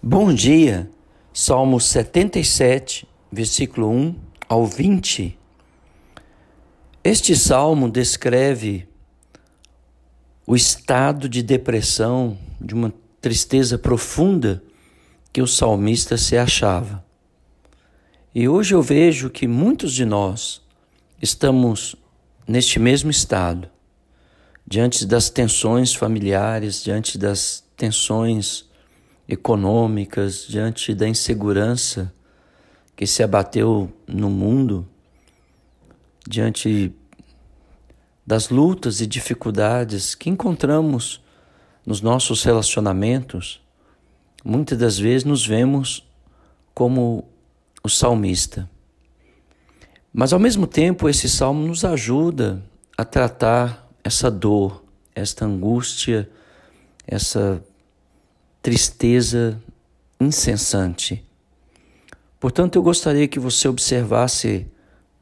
Bom dia, Salmo 77, versículo 1 ao 20. Este salmo descreve o estado de depressão, de uma tristeza profunda que o salmista se achava. E hoje eu vejo que muitos de nós estamos neste mesmo estado, diante das tensões familiares, diante das tensões econômicas, diante da insegurança que se abateu no mundo, diante das lutas e dificuldades que encontramos nos nossos relacionamentos, muitas das vezes nos vemos como o salmista. Mas ao mesmo tempo, esse salmo nos ajuda a tratar essa dor, esta angústia, essa tristeza incessante. Portanto, eu gostaria que você observasse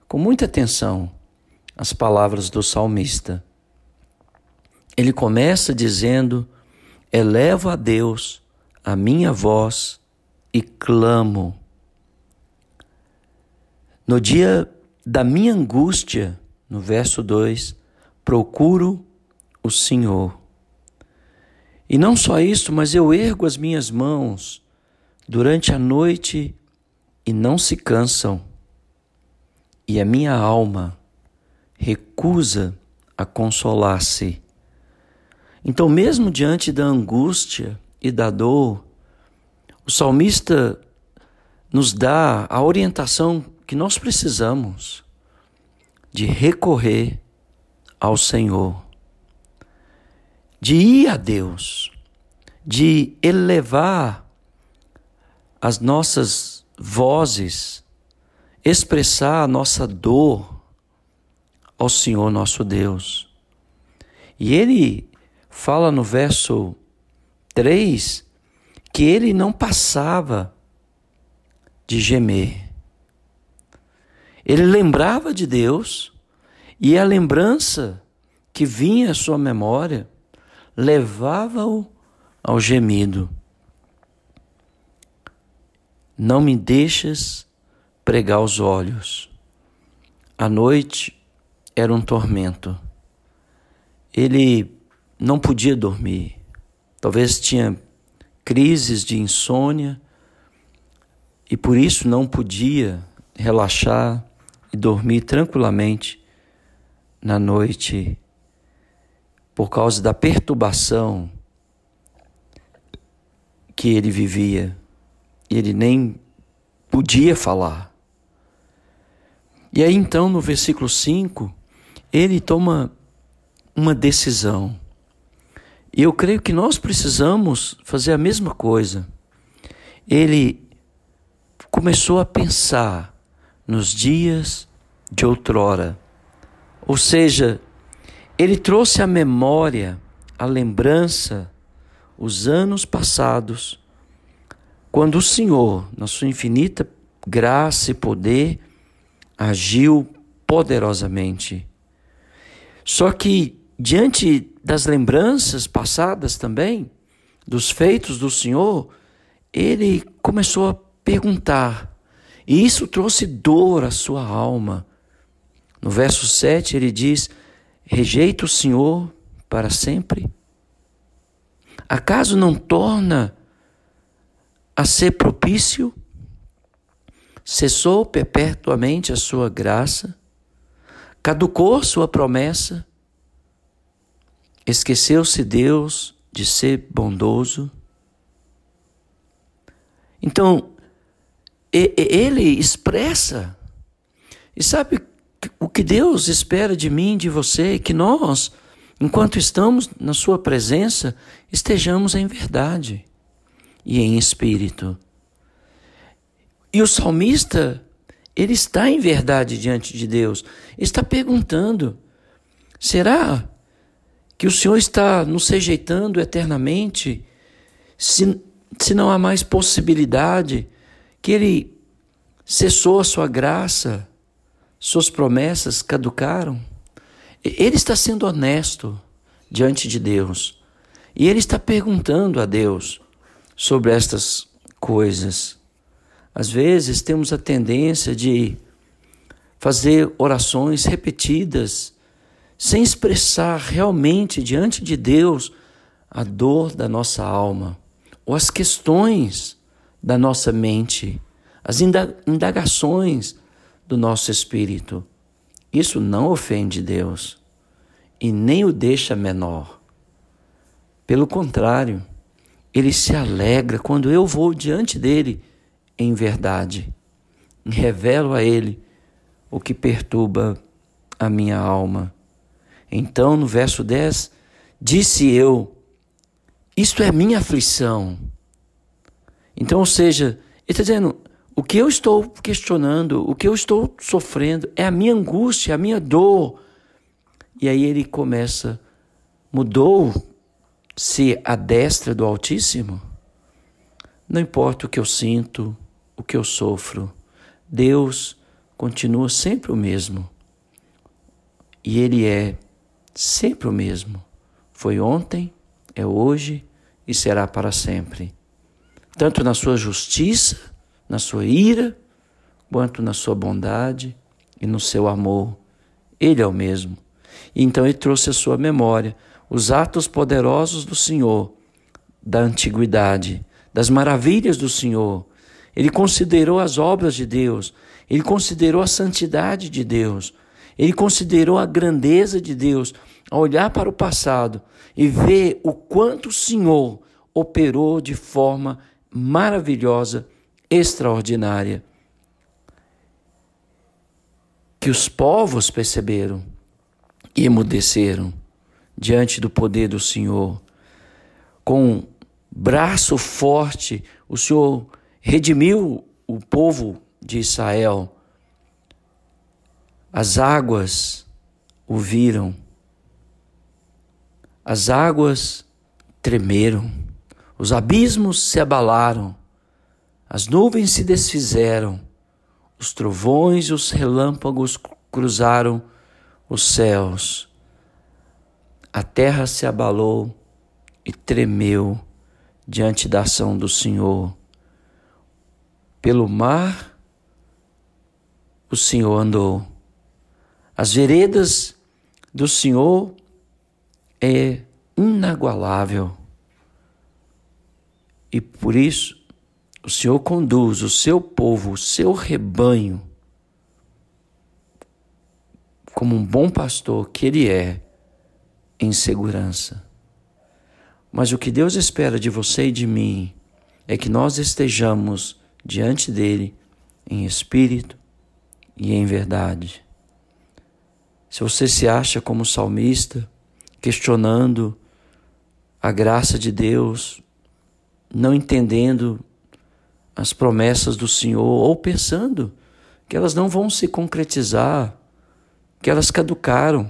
com muita atenção as palavras do salmista. Ele começa dizendo: Elevo a Deus a minha voz e clamo. No dia da minha angústia, no verso 2, procuro o Senhor. E não só isso, mas eu ergo as minhas mãos durante a noite e não se cansam, e a minha alma recusa a consolar-se. Então, mesmo diante da angústia e da dor, o salmista nos dá a orientação que nós precisamos de recorrer ao Senhor de ir a Deus, de elevar as nossas vozes, expressar a nossa dor ao Senhor nosso Deus. E ele fala no verso 3 que ele não passava de gemer. Ele lembrava de Deus e a lembrança que vinha à sua memória levava-o ao gemido. Não me deixas pregar os olhos. A noite era um tormento. Ele não podia dormir. Talvez tinha crises de insônia e por isso não podia relaxar e dormir tranquilamente na noite por causa da perturbação que ele vivia. Ele nem podia falar. E aí então, no versículo 5, ele toma uma decisão. E eu creio que nós precisamos fazer a mesma coisa. Ele começou a pensar nos dias de outrora. Ou seja, ele trouxe à memória, a lembrança, os anos passados, quando o Senhor, na sua infinita graça e poder, agiu poderosamente. Só que, diante das lembranças passadas também, dos feitos do Senhor, ele começou a perguntar, e isso trouxe dor à sua alma. No verso 7 ele diz: rejeita o Senhor para sempre? Acaso não torna a ser propício? Cessou perpetuamente a sua graça? Caducou sua promessa? Esqueceu-se Deus de ser bondoso? Então, ele expressa, e sabe o que Deus espera de mim, de você, é que nós, enquanto estamos na Sua presença, estejamos em verdade e em espírito. E o salmista, ele está em verdade diante de Deus, está perguntando: será que o Senhor está nos rejeitando eternamente? Se, se não há mais possibilidade que Ele cessou a sua graça? Suas promessas caducaram. Ele está sendo honesto diante de Deus. E ele está perguntando a Deus sobre estas coisas. Às vezes temos a tendência de fazer orações repetidas, sem expressar realmente diante de Deus a dor da nossa alma, ou as questões da nossa mente, as indagações do nosso espírito. Isso não ofende Deus e nem o deixa menor. Pelo contrário, ele se alegra quando eu vou diante dele em verdade revelo a ele o que perturba a minha alma. Então, no verso 10, disse eu: Isto é minha aflição. Então, ou seja, ele está dizendo: o que eu estou questionando, o que eu estou sofrendo, é a minha angústia, a minha dor. E aí ele começa: mudou-se a destra do Altíssimo? Não importa o que eu sinto, o que eu sofro, Deus continua sempre o mesmo. E Ele é sempre o mesmo. Foi ontem, é hoje e será para sempre. Tanto na sua justiça, na sua ira, quanto na sua bondade e no seu amor. Ele é o mesmo. E então ele trouxe à sua memória os atos poderosos do Senhor, da antiguidade, das maravilhas do Senhor. Ele considerou as obras de Deus, ele considerou a santidade de Deus, ele considerou a grandeza de Deus, a olhar para o passado e ver o quanto o Senhor operou de forma maravilhosa, extraordinária. Que os povos perceberam e emudeceram diante do poder do Senhor. Com braço forte, o Senhor redimiu o povo de Israel. As águas o viram, as águas tremeram, os abismos se abalaram, as nuvens se desfizeram, os trovões e os relâmpagos cruzaram os céus. A terra se abalou e tremeu diante da ação do Senhor. Pelo mar o Senhor andou. As veredas do Senhor é inagualável. E por isso o Senhor conduz o seu povo, o seu rebanho, como um bom pastor que ele é, em segurança. Mas o que Deus espera de você e de mim é que nós estejamos diante dele em espírito e em verdade. Se você se acha como salmista, questionando a graça de Deus, não entendendo as promessas do Senhor, ou pensando que elas não vão se concretizar, que elas caducaram,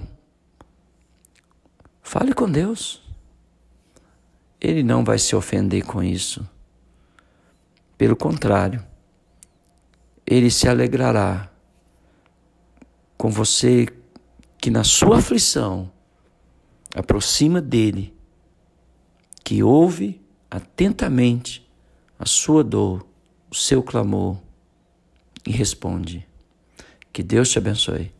fale com Deus. Ele não vai se ofender com isso. Pelo contrário, ele se alegrará com você que na sua aflição aproxima dele, que ouve atentamente a sua dor, o seu clamor e responde. Que Deus te abençoe.